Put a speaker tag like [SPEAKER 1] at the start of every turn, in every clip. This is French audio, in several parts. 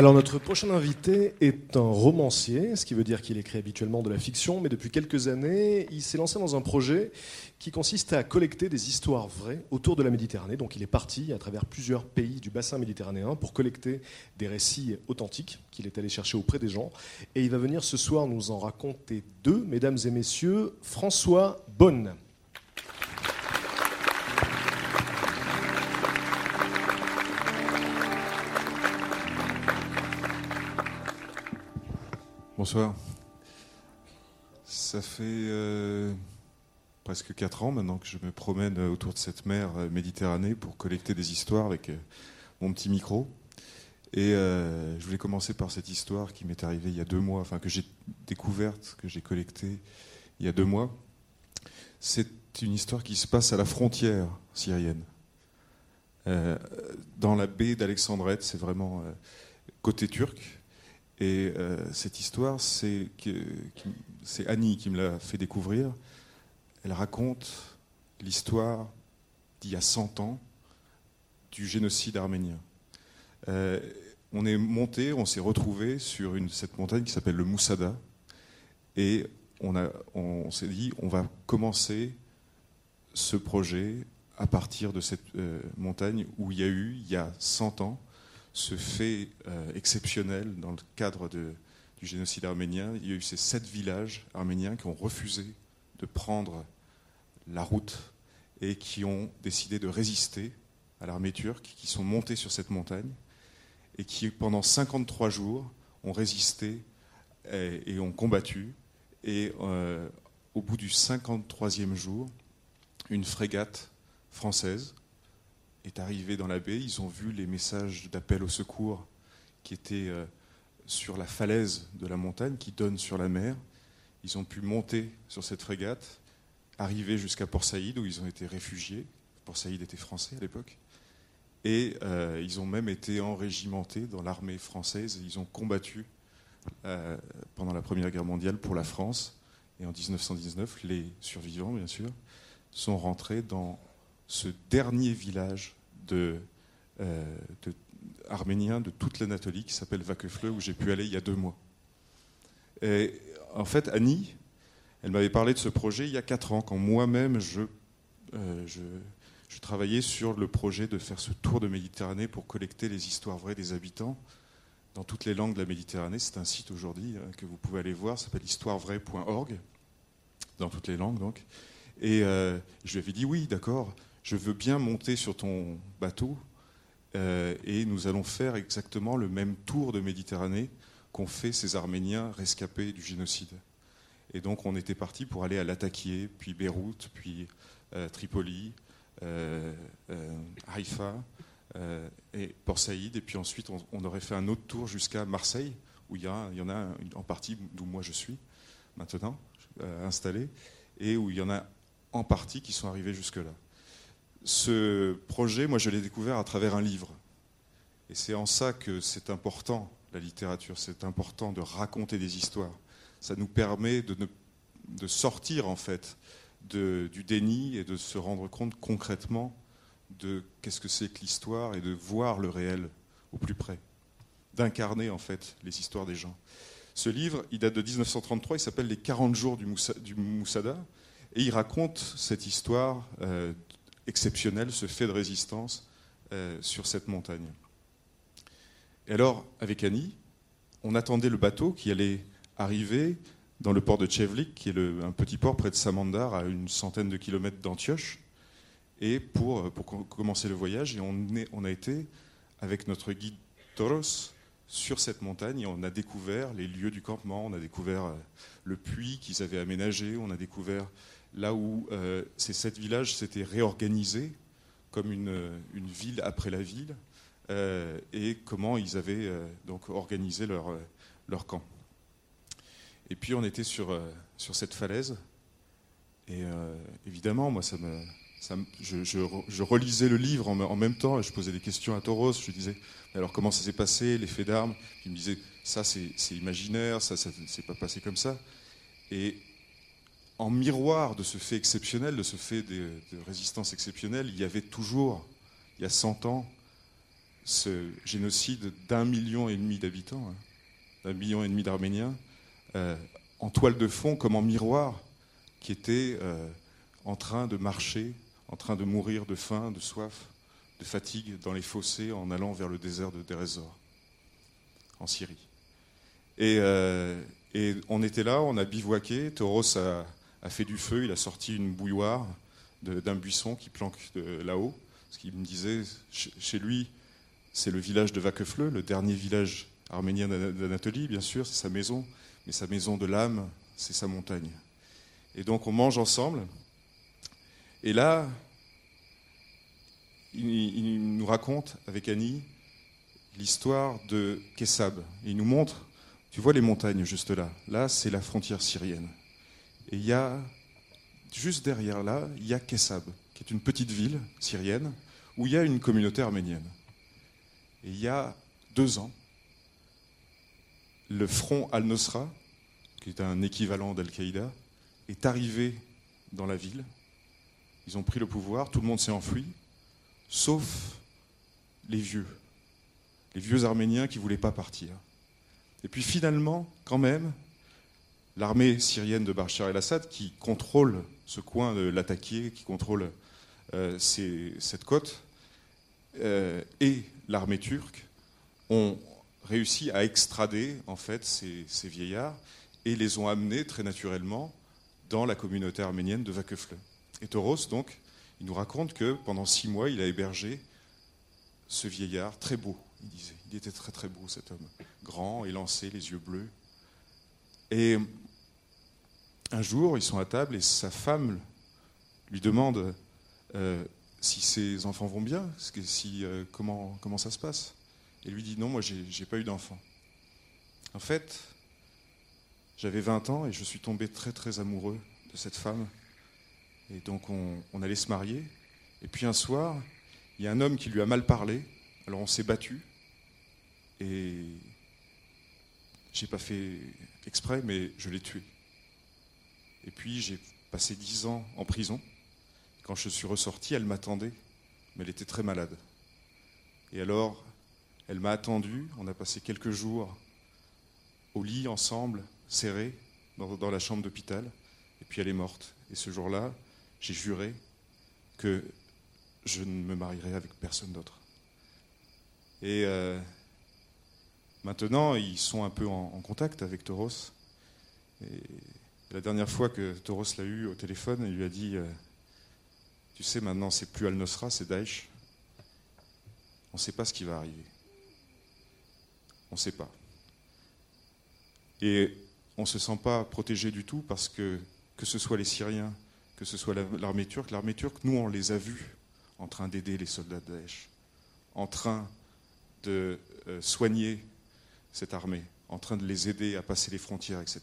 [SPEAKER 1] Alors notre prochain invité est un romancier, ce qui veut dire qu'il écrit habituellement de la fiction, mais depuis quelques années, il s'est lancé dans un projet qui consiste à collecter des histoires vraies autour de la Méditerranée. Donc il est parti à travers plusieurs pays du bassin méditerranéen pour collecter des récits authentiques qu'il est allé chercher auprès des gens. Et il va venir ce soir nous en raconter deux, mesdames et messieurs, François Bonne.
[SPEAKER 2] Bonsoir. Ça fait euh, presque 4 ans maintenant que je me promène autour de cette mer euh, Méditerranée pour collecter des histoires avec euh, mon petit micro. Et euh, je voulais commencer par cette histoire qui m'est arrivée il y a deux mois, enfin que j'ai découverte, que j'ai collectée il y a deux mois. C'est une histoire qui se passe à la frontière syrienne. Euh, dans la baie d'Alexandrette, c'est vraiment euh, côté turc. Et euh, cette histoire, c'est Annie qui me l'a fait découvrir. Elle raconte l'histoire d'il y a 100 ans du génocide arménien. Euh, on est monté, on s'est retrouvé sur cette montagne qui s'appelle le Moussada. Et on s'est dit, on va commencer ce projet à partir de cette euh, montagne où il y a eu, il y a 100 ans, ce fait euh, exceptionnel dans le cadre du génocide arménien. Il y a eu ces sept villages arméniens qui ont refusé de prendre la route et qui ont décidé de résister à l'armée turque, qui sont montés sur cette montagne et qui, pendant 53 jours, ont résisté et, et ont combattu. Et euh, au bout du 53e jour, une frégate française est arrivée dans la baie. Ils ont vu les messages d'appel au secours qui étaient euh, sur la falaise de la montagne qui donne sur la mer. Ils ont pu monter sur cette frégate, arriver jusqu'à Port Saïd où ils ont été réfugiés. Port Saïd était français à l'époque. Et euh, ils ont même été enrégimentés dans l'armée française. Ils ont combattu euh, pendant la Première Guerre mondiale pour la France. Et en 1919, les survivants, bien sûr, sont rentrés dans ce dernier village de, euh, de- arménien de toute l'Anatolie qui s'appelle Vakefleu, où j'ai pu aller il y a deux mois. En fait, Annie, elle m'avait parlé de ce projet il y a quatre ans, quand moi-même je, euh, je, travaillais sur le projet de faire ce tour de Méditerranée pour collecter les histoires vraies des habitants dans toutes les langues de la Méditerranée. C'est un site aujourd'hui euh, que vous pouvez aller voir, ça s'appelle histoirevraie.org, dans toutes les langues donc. Et euh, je lui avais dit oui, d'accord, je veux bien monter sur ton bateau euh, et nous allons faire exactement le même tour de Méditerranée qu'ont fait ces Arméniens rescapés du génocide. Et donc on était parti pour aller à Latakia, puis Beyrouth, puis euh, Tripoli, euh, Haïfa et Port Saïd. Et puis ensuite on, aurait fait un autre tour jusqu'à Marseille, où il y, il y en a en partie d'où moi je suis maintenant, installé, et où il y en a en partie qui sont arrivés jusque-là. Ce projet, moi, je l'ai découvert à travers un livre. Et c'est en ça que c'est important, la littérature. C'est important de raconter des histoires. Ça nous permet de, ne- de sortir, en fait, de- du déni et de se rendre compte concrètement de qu'est-ce que c'est que l'histoire et de voir le réel au plus près. D'incarner, en fait, les histoires des gens. Ce livre, il date de 1933, il s'appelle Les 40 jours du, Moussa- du Moussada. Et il raconte cette histoire euh, exceptionnelle, ce fait de résistance euh, sur cette montagne. Et alors, avec Annie, on attendait le bateau qui allait arriver dans le port de Tchevlik, qui est un petit port près de Samandar, à une centaine de kilomètres d'Antioche, et pour, co- commencer le voyage. Et on, on a été, avec notre guide Toros, sur cette montagne et on a découvert les lieux du campement, on a découvert euh, le puits qu'ils avaient aménagé, on a découvert là où euh, ces sept villages s'étaient réorganisés comme une, une, ville après la ville euh, et comment ils avaient euh, donc organisé leur, euh, camp. Et puis on était sur, euh, sur cette falaise et évidemment, moi, je, relisais le livre en, même temps et je posais des questions à Tauros. Je disais alors comment ça s'est passé, l'effet d'armes? Il me disait ça c'est imaginaire, ça, ça s'est pas passé comme ça. Et en miroir de ce fait exceptionnel, de ce fait de, résistance exceptionnelle, il y avait toujours, il y a 100 ans, ce génocide d'un million et demi d'habitants, hein, d'un million et demi d'Arméniens, euh, en toile de fond comme en miroir, qui étaient euh, en train de marcher, en train de mourir de faim, de soif, de fatigue dans les fossés en allant vers le désert de Dérésor, en Syrie. Et, euh, et, on était là, on a bivouaqué, Tauros a, a, fait du feu, il a sorti une bouilloire d'un buisson qui planque là-haut, ce qu'il me disait, chez lui, c'est le village de Vakefleu, le dernier village arménien d'Anatolie, bien sûr, c'est sa maison, mais sa maison de l'âme, c'est sa montagne. Et donc on mange ensemble. Et là, il, il nous raconte avec Annie l'histoire de Kessab. Il nous montre, tu vois les montagnes juste là, là c'est la frontière syrienne. Et il y a, juste derrière là, il y a Kessab, qui est une petite ville syrienne, où il y a une communauté arménienne. Et il y a deux ans, le front Al-Nosra, qui est un équivalent d'Al-Qaïda, est arrivé dans la ville. Ils ont pris le pouvoir, tout le monde s'est enfui, sauf les vieux, les vieux Arméniens qui ne voulaient pas partir. Et puis finalement, quand même, l'armée syrienne de Bachar el-Assad, qui contrôle ce coin de l'attaquer, qui contrôle euh, cette côte, euh, et l'armée turque ont réussi à extrader en fait ces, ces, vieillards et les ont amenés très naturellement dans la communauté arménienne de Vakefle. Et Tauros, donc, il nous raconte que pendant six mois, il a hébergé ce vieillard très beau, il disait. Il était très très beau cet homme, grand, élancé, les yeux bleus. Et un jour, ils sont à table et sa femme lui demande euh, si ses enfants vont bien, si, euh, comment, comment ça se passe? Et lui dit non, moi j'ai pas eu d'enfant. En fait, j'avais 20 ans et je suis tombé très très amoureux de cette femme. Et donc on, on, allait se marier. Et puis un soir, il y a un homme qui lui a mal parlé. Alors on s'est battu. Et j'ai pas fait exprès, mais je l'ai tué. Et puis j'ai passé 10 ans en prison. Quand je suis ressorti, elle m'attendait, mais elle était très malade. Et alors, elle m'a attendu, on a passé quelques jours au lit ensemble, serrés, dans, dans la chambre d'hôpital, et puis elle est morte. Et ce jour-là, j'ai juré que je ne me marierai avec personne d'autre. Et euh, maintenant, ils sont un peu en, contact avec Tauros. Et la dernière fois que Tauros l'a eu au téléphone, il lui a dit euh, tu sais, maintenant, c'est plus Al-Nosra, c'est Daesh. On ne sait pas ce qui va arriver. On ne sait pas. Et on ne se sent pas protégé du tout parce que, que ce soit les Syriens, que ce soit l'armée turque, l'armée turque, nous, on les a vus en train d'aider les soldats de Daesh, en train de euh, soigner cette armée, en train de les aider à passer les frontières, etc.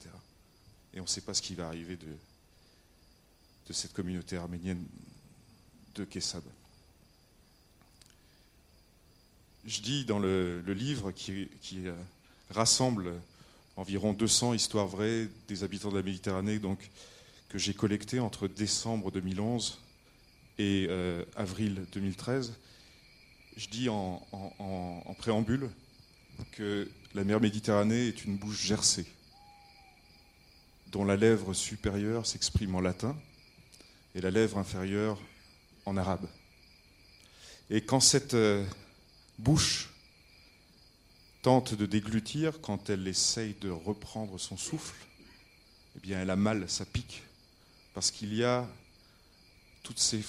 [SPEAKER 2] Et on ne sait pas ce qui va arriver de, cette communauté arménienne de Kessab. Je dis dans le, livre qui, euh, rassemble environ 200 histoires vraies des habitants de la Méditerranée, donc que j'ai collecté entre décembre 2011 et euh, avril 2013. Je dis en, préambule que la mer Méditerranée est une bouche gercée, dont la lèvre supérieure s'exprime en latin et la lèvre inférieure en arabe. Et quand cette euh, bouche tente de déglutir, quand elle essaye de reprendre son souffle, eh bien elle a mal, ça pique, parce qu'il y a toutes ces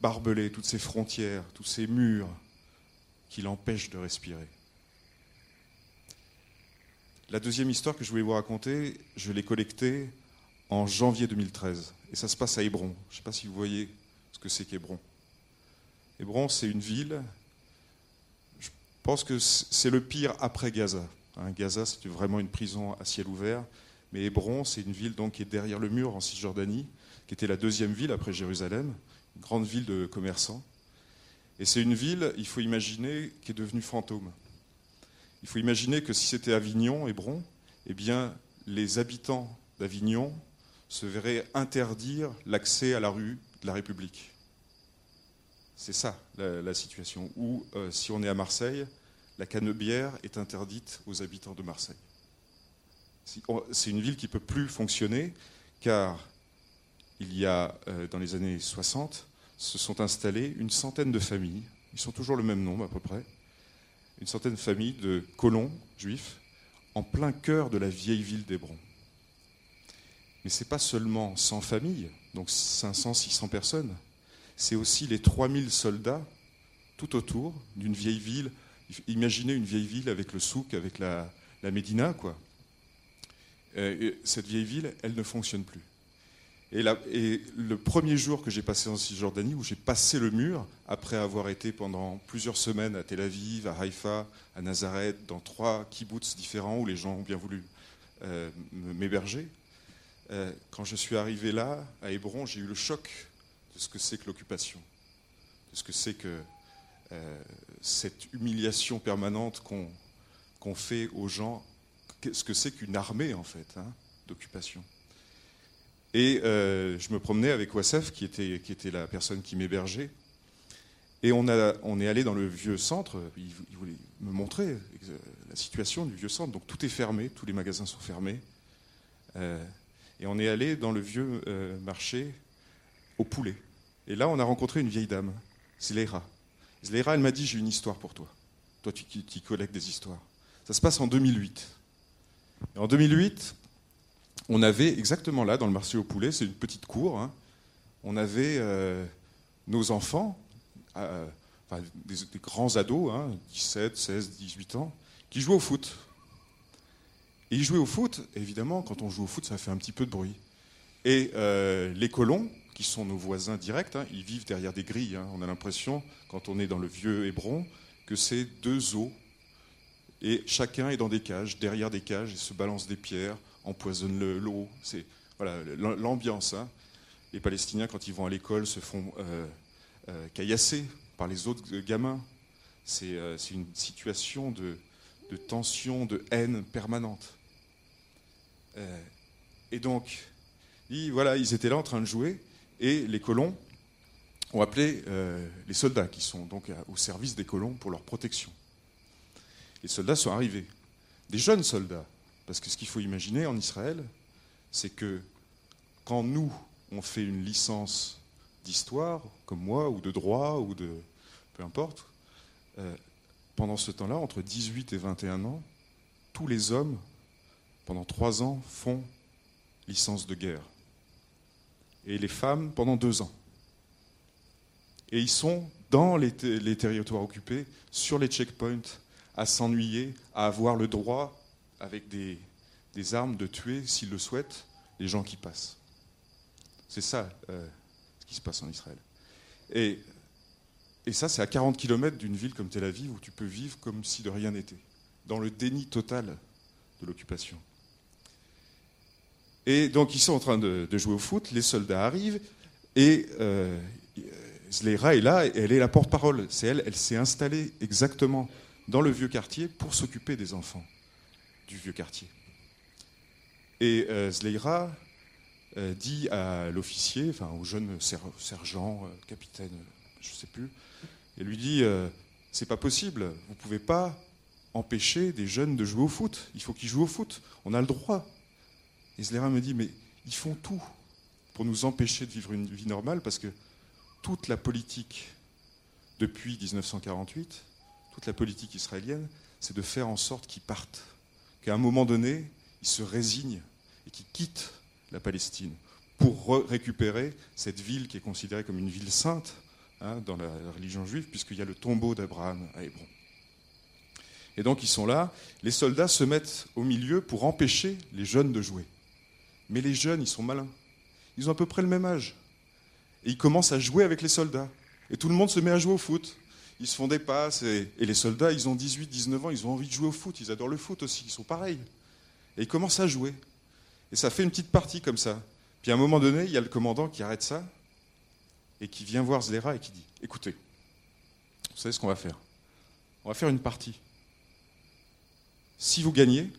[SPEAKER 2] barbelés, toutes ces frontières, tous ces murs qui l'empêchent de respirer. La deuxième histoire que je voulais vous raconter, je l'ai collectée en janvier 2013. Et ça se passe à Hébron. Je ne sais pas si vous voyez ce que c'est qu'Hébron. Hébron, c'est une ville, je pense que c'est le pire après Gaza. Hein, Gaza, c'est vraiment une prison à ciel ouvert. Mais Hébron, c'est une ville donc, qui est derrière le mur en Cisjordanie, qui était la deuxième ville après Jérusalem, une grande ville de commerçants. Et c'est une ville, il faut imaginer, qui est devenue fantôme. Il faut imaginer que si c'était Avignon, Hébron, eh bien, les habitants d'Avignon se verraient interdire l'accès à la rue de la République. C'est ça la, situation. Ou euh, si on est à Marseille, la canebière est interdite aux habitants de Marseille. C'est une ville qui ne peut plus fonctionner car il y a, euh, dans les années 60, se sont installées une centaine de familles, ils sont toujours le même nombre à peu près, une centaine de familles de colons juifs en plein cœur de la vieille ville d'Hébron. Mais ce n'est pas seulement 100 familles, donc 500, 600 personnes, c'est aussi les 3000 soldats tout autour d'une vieille ville. Imaginez une vieille ville avec le souk, avec la, Médina, quoi. Euh, cette vieille ville, elle ne fonctionne plus. Et, le premier jour que j'ai passé en Cisjordanie, où j'ai passé le mur, après avoir été pendant plusieurs semaines à Tel Aviv, à Haïfa, à Nazareth, dans trois kibbutz différents où les gens ont bien voulu euh, m'héberger, euh, quand je suis arrivé là, à Hébron, j'ai eu le choc de ce que c'est que l'occupation, de ce que c'est que euh, cette humiliation permanente qu'on fait aux gens, ce que c'est qu'une armée en fait hein, d'occupation. Et euh, je me promenais avec Wassef, qui était, qui était la personne qui m'hébergeait, et on, a, on est allé dans le vieux centre, il, voulait me montrer la situation du vieux centre, donc tout est fermé, tous les magasins sont fermés. Euh, et on est allé dans le vieux marché au poulet. Et là, on a rencontré une vieille dame, Zleira. Zleira, elle m'a dit J'ai une histoire pour toi. Toi, tu, qui, collectes des histoires. Ça se passe en 2008. en 2008, on avait exactement là, dans le marché au poulet, c'est une petite cour, hein, on avait euh, nos enfants, euh, des, grands ados, 17, 16, 18 ans, qui jouaient au foot. Et ils jouaient au foot, évidemment, quand on joue au foot, ça fait un petit peu de bruit. Et euh, les colons, qui sont nos voisins directs. Hein. Ils vivent derrière des grilles. Hein. On a l'impression, quand on est dans le vieux Hébron, que c'est deux eaux. Et chacun est dans des cages, derrière des cages, et se balance des pierres, empoisonne l'eau. C'est voilà l'ambiance. Hein. Les Palestiniens, quand ils vont à l'école, se font euh, euh, caillasser par les autres gamins. C'est euh, une situation de, de, tension, de haine permanente. et donc, voilà, ils étaient là en train de jouer, et les colons ont appelé euh, les soldats qui sont donc au service des colons pour leur protection. Les soldats sont arrivés, des jeunes soldats, parce que ce qu'il faut imaginer en Israël, c'est que quand nous, on fait une licence d'histoire, comme moi, ou de droit, ou de... peu importe, euh, pendant ce temps-là, entre 18 et 21 ans, tous les hommes, pendant trois ans, font licence de guerre et les femmes pendant deux ans. Et ils sont dans les, territoires occupés, sur les checkpoints, à s'ennuyer, à avoir le droit, avec des, armes, de tuer, s'ils le souhaitent, les gens qui passent. C'est ça euh, ce qui se passe en Israël. Et, et ça, c'est à 40 km d'une ville comme Tel Aviv, où tu peux vivre comme si de rien n'était, dans le déni total de l'occupation. Et donc ils sont en train de, jouer au foot, les soldats arrivent, et euh, Zleira est là, elle est la porte-parole. C'est elle, elle s'est installée exactement dans le vieux quartier pour s'occuper des enfants du vieux quartier. Et euh, Zleira euh, dit à l'officier, enfin au jeune sergent, euh, capitaine, je ne sais plus, et lui dit c'est pas possible, vous ne pouvez pas empêcher des jeunes de jouer au foot. Il faut qu'ils jouent au foot. On a le droit. Et Zlera me dit, mais ils font tout pour nous empêcher de vivre une vie normale, parce que toute la politique depuis 1948, toute la politique israélienne, c'est de faire en sorte qu'ils partent, qu'à un moment donné, ils se résignent et qu'ils quittent la Palestine pour récupérer cette ville qui est considérée comme une ville sainte hein, dans la religion juive, puisqu'il y a le tombeau d'Abraham à Hébron. Et donc ils sont là, les soldats se mettent au milieu pour empêcher les jeunes de jouer. Mais les jeunes, ils sont malins. Ils ont à peu près le même âge. Et ils commencent à jouer avec les soldats. Et tout le monde se met à jouer au foot. Ils se font des passes. Et, les soldats, ils ont 18, 19 ans, ils ont envie de jouer au foot. Ils adorent le foot aussi. Ils sont pareils. Et ils commencent à jouer. Et ça fait une petite partie comme ça. Puis à un moment donné, il y a le commandant qui arrête ça et qui vient voir Zlera et qui dit Écoutez, vous savez ce qu'on va faire On va faire une partie. Si vous gagnez,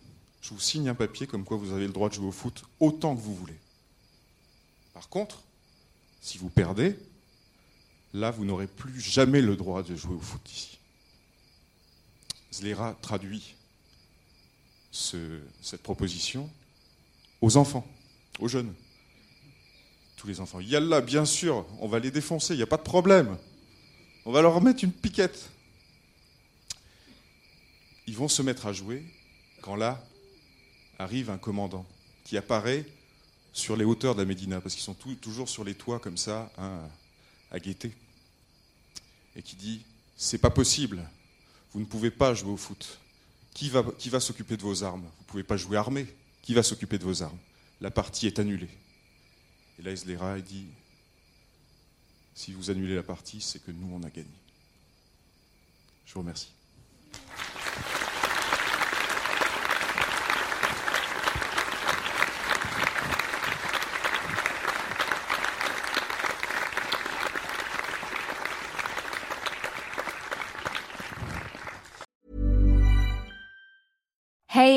[SPEAKER 2] je vous signe un papier comme quoi vous avez le droit de jouer au foot autant que vous voulez. Par contre, si vous perdez, là, vous n'aurez plus jamais le droit de jouer au foot ici. Zlera traduit cette proposition aux enfants, aux jeunes. Tous les enfants. Yallah, bien sûr, on va les défoncer, il n'y a pas de problème. On va leur remettre une piquette. Ils vont se mettre à jouer quand là arrive un commandant qui apparaît sur les hauteurs de la Médina, parce qu'ils sont toujours sur les toits comme ça, hein, à guetter, et qui dit C'est pas possible, vous ne pouvez pas jouer au foot. Qui va, qui va s'occuper de vos armes? Vous ne pouvez pas jouer armé. Qui va s'occuper de vos armes? La partie est annulée. Et là, Islera dit Si vous annulez la partie, c'est que nous, on a gagné. Je vous remercie.